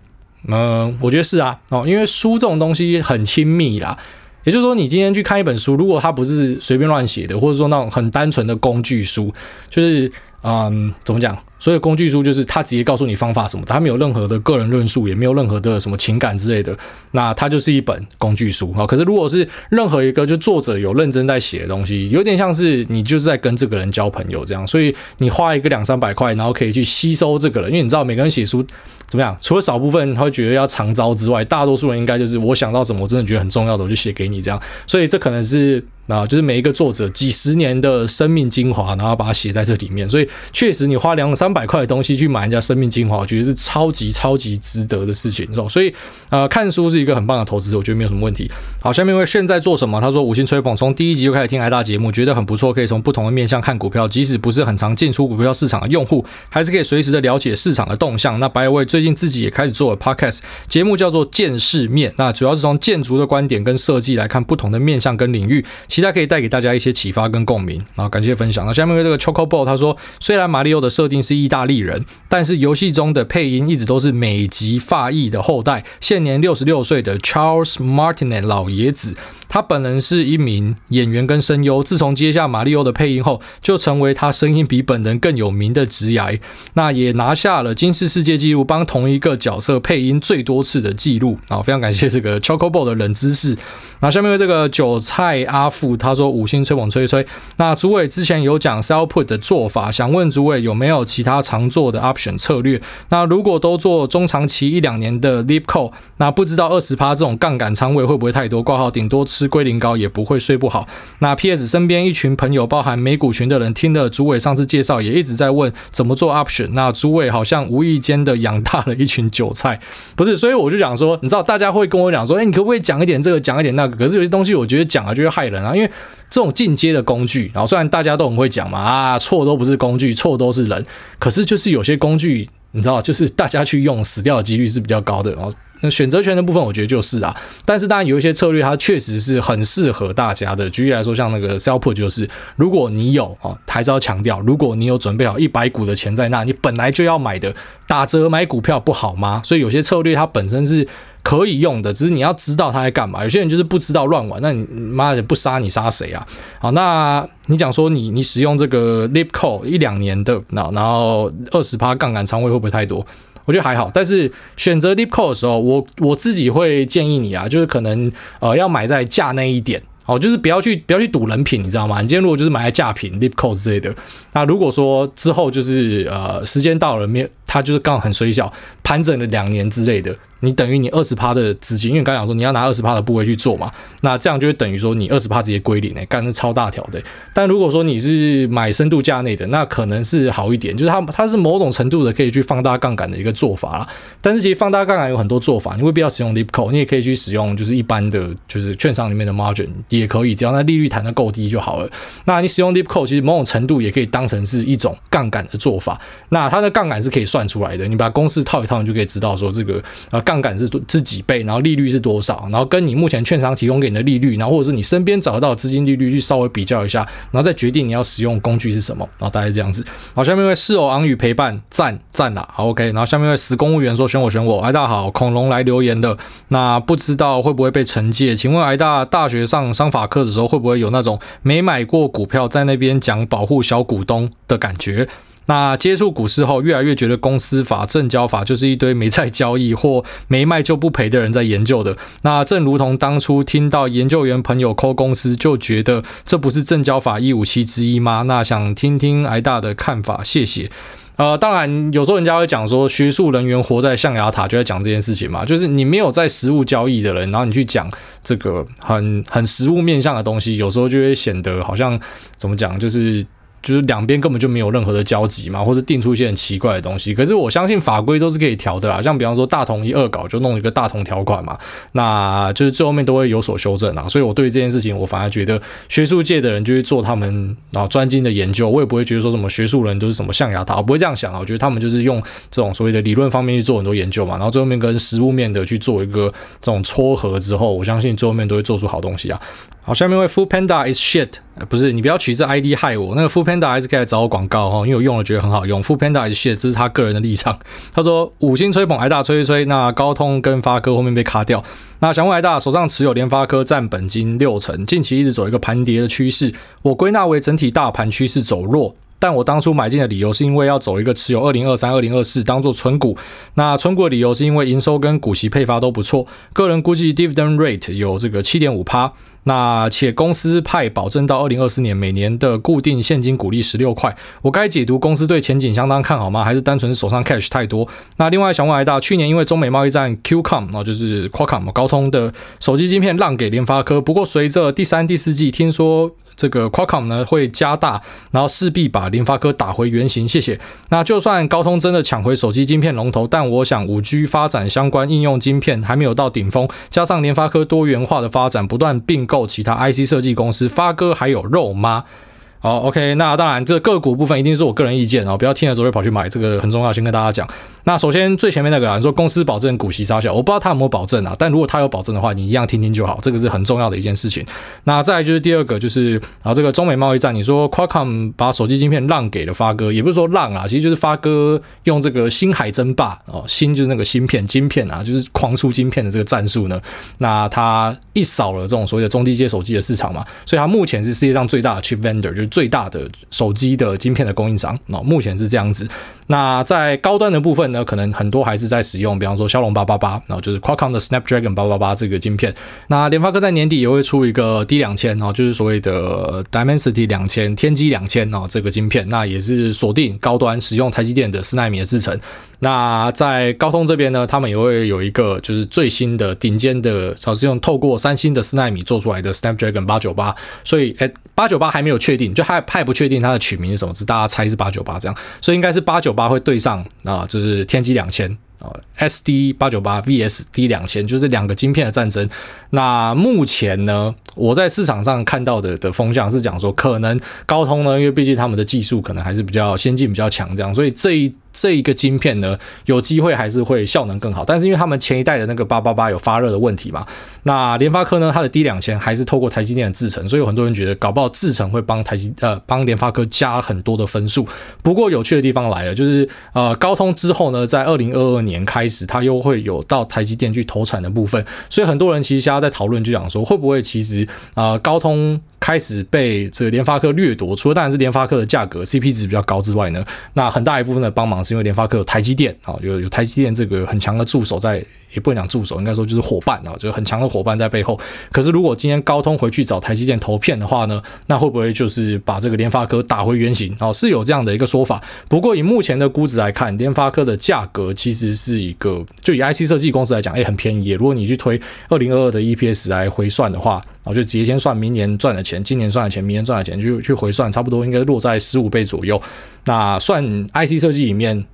嗯，我觉得是啊，哦，因为书这种东西很亲密啦，也就是说，你今天去看一本书，如果它不是随便乱写的，或者说那种很单纯的工具书，就是嗯，怎么讲？所以工具书就是他直接告诉你方法什么它，没有任何的个人论述，也没有任何的什么情感之类的。那它就是一本工具书啊。可是如果是任何一个就作者有认真在写的东西，有点像是你就是在跟这个人交朋友这样。所以你花一个两三百块，然后可以去吸收这个人，因为你知道每个人写书怎么样？除了少部分他会觉得要长招之外，大多数人应该就是我想到什么，我真的觉得很重要的，我就写给你这样。所以这可能是啊，就是每一个作者几十年的生命精华，然后把它写在这里面。所以确实你花两三百块的东西去买人家生命精华，我觉得是超级超级值得的事情，是吧？所以，呃，看书是一个很棒的投资，我觉得没有什么问题。好，下面一位现在做什么？他说五星吹捧，从第一集就开始听挨大节目，觉得很不错，可以从不同的面向看股票，即使不是很常进出股票市场的用户，还是可以随时的了解市场的动向。那白伟最最近自己也开始做了 podcast 节目，叫做见世面，那主要是从建筑的观点跟设计来看不同的面向跟领域，期待可以带给大家一些启发跟共鸣。好，感谢分享。那下面这个 Choco Ball 他说，虽然马里奥的设定是意大利人。但是游戏中的配音一直都是美籍法裔的后代，现年六十六岁的 Charles Martinet 老爷子。他本人是一名演员跟声优，自从接下马里奥的配音后，就成为他声音比本人更有名的职业。那也拿下了金氏世界纪录，帮同一个角色配音最多次的纪录。啊，非常感谢这个 Chocobo 的冷知识。那下面有这个韭菜阿富，他说五星吹捧吹吹。那主委之前有讲 sell put 的做法，想问主委有没有其他常做的 option 策略？那如果都做中长期一两年的 Lip Call，那不知道二十趴这种杠杆仓位会不会太多？挂号顶多吃龟苓膏也不会睡不好。那 PS 身边一群朋友，包含美股群的人，听了朱伟上次介绍，也一直在问怎么做 option。那朱伟好像无意间的养大了一群韭菜，不是？所以我就讲说，你知道大家会跟我讲说，哎，你可不可以讲一点这个，讲一点那个？可是有些东西我觉得讲了就会害人啊，因为这种进阶的工具，然后虽然大家都很会讲嘛，啊，错都不是工具，错都是人，可是就是有些工具，你知道，就是大家去用死掉的几率是比较高的，哦。那选择权的部分，我觉得就是啊，但是当然有一些策略，它确实是很适合大家的。举例来说，像那个 sell put，就是如果你有啊，还是要强调，如果你有准备好一百股的钱在那，你本来就要买的，打折买股票不好吗？所以有些策略它本身是可以用的，只是你要知道它在干嘛。有些人就是不知道乱玩，那你妈的不杀你杀谁啊？好，那你讲说你你使用这个 leap call 一两年的，那然后二十趴杠杆仓位会不会太多？我觉得还好，但是选择 Deep call 的时候，我我自己会建议你啊，就是可能呃要买在价那一点，哦，就是不要去不要去赌人品，你知道吗？你今天如果就是买在价品 leap call 之类的，那如果说之后就是呃时间到了没有，它就是刚好很衰小，盘整了两年之类的。你等于你二十趴的资金，因为刚讲说你要拿二十趴的部位去做嘛，那这样就会等于说你二十趴直接归零诶，干是超大条的。但如果说你是买深度价内的，那可能是好一点，就是它它是某种程度的可以去放大杠杆的一个做法啦。但是其实放大杠杆有很多做法，你未必要使用 l i p c o 你也可以去使用就是一般的就是券商里面的 margin 也可以，只要那利率弹得够低就好了。那你使用 l i p c o 其实某种程度也可以当成是一种杠杆的做法。那它的杠杆是可以算出来的，你把公式套一套，你就可以知道说这个呃。杠杆是是几倍，然后利率是多少，然后跟你目前券商提供给你的利率，然后或者是你身边找到资金利率去稍微比较一下，然后再决定你要使用工具是什么，然后大概是这样子。好，下面一位室友昂宇陪伴赞赞啦，好 OK。然后下面一位死公务员说选我选我，哎大家好，恐龙来留言的，那不知道会不会被惩戒？请问挨大大学上商法课的时候会不会有那种没买过股票在那边讲保护小股东的感觉？那接触股市后，越来越觉得公司法、证交法就是一堆没在交易或没卖就不赔的人在研究的。那正如同当初听到研究员朋友抠公司，就觉得这不是证交法一五七之一吗？那想听听挨大的看法，谢谢。呃，当然，有时候人家会讲说，学术人员活在象牙塔，就在讲这件事情嘛。就是你没有在实物交易的人，然后你去讲这个很很实物面向的东西，有时候就会显得好像怎么讲，就是。就是两边根本就没有任何的交集嘛，或者定出一些很奇怪的东西。可是我相信法规都是可以调的啦，像比方说大同一恶搞就弄一个大同条款嘛，那就是最后面都会有所修正啊。所以我对这件事情，我反而觉得学术界的人就是做他们啊专精的研究，我也不会觉得说什么学术人都是什么象牙塔，我不会这样想啊。我觉得他们就是用这种所谓的理论方面去做很多研究嘛，然后最后面跟实务面的去做一个这种撮合之后，我相信最后面都会做出好东西啊。好，下面一位 Food Panda is shit，不是你不要取这 ID 害我。那个 Food Panda 还是可以来找我广告哈，因为我用了觉得很好用。Food Panda is shit，这是他个人的立场。他说五星吹捧挨大吹吹吹，那高通跟发科后面被卡掉。那想问挨大手上持有联发科占本金六成，近期一直走一个盘跌的趋势，我归纳为整体大盘趋势走弱。但我当初买进的理由是因为要走一个持有二零二三、二零二四当做存股。那存股的理由是因为营收跟股息配发都不错，个人估计 dividend rate 有这个七点五趴。那且公司派保证到二零二四年每年的固定现金股利十六块。我该解读公司对前景相当看好吗？还是单纯手上 cash 太多？那另外想问挨大，去年因为中美贸易战，Qcom 那就是 Qualcomm 高通的手机晶片让给联发科。不过随着第三、第四季听说这个 Qualcomm 呢会加大，然后势必把联发科打回原形。谢谢。那就算高通真的抢回手机晶片龙头，但我想五 G 发展相关应用晶片还没有到顶峰，加上联发科多元化的发展不断并购。其他 IC 设计公司，发哥还有肉妈？好，OK，那当然这个股部分一定是我个人意见哦，不要听了之后就跑去买，这个很重要，先跟大家讲。那首先最前面那个啊，你说公司保证股息杀小，我不知道他有没有保证啊。但如果他有保证的话，你一样听听就好，这个是很重要的一件事情。那再来就是第二个，就是啊，这个中美贸易战，你说 Qualcomm 把手机晶片让给了发哥，也不是说让啊，其实就是发哥用这个星海争霸哦，星就是那个芯片，晶片啊，就是狂出晶片的这个战术呢。那他一扫了这种所谓的中低阶手机的市场嘛，所以他目前是世界上最大的 chip vendor，就是最大的手机的晶片的供应商。那目前是这样子。那在高端的部分呢，可能很多还是在使用，比方说骁龙八八八，然后就是 Qualcomm 的 Snapdragon 八八八这个晶片。那联发科在年底也会出一个 D 两千，然后就是所谓的 Dimensity 两千、天玑两千啊这个晶片，那也是锁定高端，使用台积电的四奈米的制程。那在高通这边呢，他们也会有一个就是最新的顶尖的，主要是用透过三星的四奈米做出来的 Snapdragon 八九八，所以诶八九八还没有确定，就还还不确定它的取名是什么，只大家猜是八九八这样，所以应该是八九八会对上啊，就是天玑两千。啊，SD 八九八 VS D 两千，就是两个晶片的战争。那目前呢，我在市场上看到的的风向是讲说，可能高通呢，因为毕竟他们的技术可能还是比较先进、比较强，这样，所以这一这一个晶片呢，有机会还是会效能更好。但是因为他们前一代的那个八八八有发热的问题嘛，那联发科呢，它的 D 两千还是透过台积电的制程，所以有很多人觉得搞不好制程会帮台积呃帮联发科加很多的分数。不过有趣的地方来了，就是呃高通之后呢，在二零二二年开始，它又会有到台积电去投产的部分，所以很多人其实想他在讨论，就讲说会不会其实啊高通开始被这个联发科掠夺，除了当然是联发科的价格 CP 值比较高之外呢，那很大一部分的帮忙是因为联发科有台积电啊，有有台积电这个很强的助手在。也不能讲助手，应该说就是伙伴啊，就是很强的伙伴在背后。可是如果今天高通回去找台积电投片的话呢，那会不会就是把这个联发科打回原形？哦，是有这样的一个说法。不过以目前的估值来看，联发科的价格其实是一个，就以 IC 设计公司来讲，哎，很便宜。如果你去推二零二二的 EPS 来回算的话，我就直接先算明年赚的钱，今年赚的钱，明年赚的钱，就去回算，差不多应该落在十五倍左右。那算 IC 设计里面。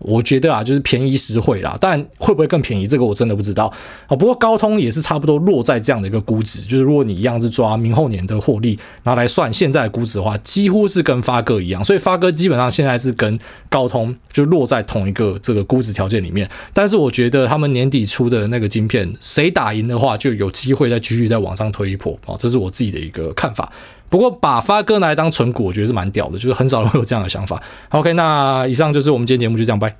我觉得啊，就是便宜实惠啦，但会不会更便宜，这个我真的不知道啊。不过高通也是差不多落在这样的一个估值，就是如果你一样是抓明后年的获利，拿来算现在的估值的话，几乎是跟发哥一样，所以发哥基本上现在是跟高通就落在同一个这个估值条件里面。但是我觉得他们年底出的那个晶片，谁打赢的话，就有机会再继续再往上推一波啊，这是我自己的一个看法。不过把发哥拿来当存股，我觉得是蛮屌的，就是很少人会有这样的想法。OK，那以上就是我们今天节目，就这样，拜。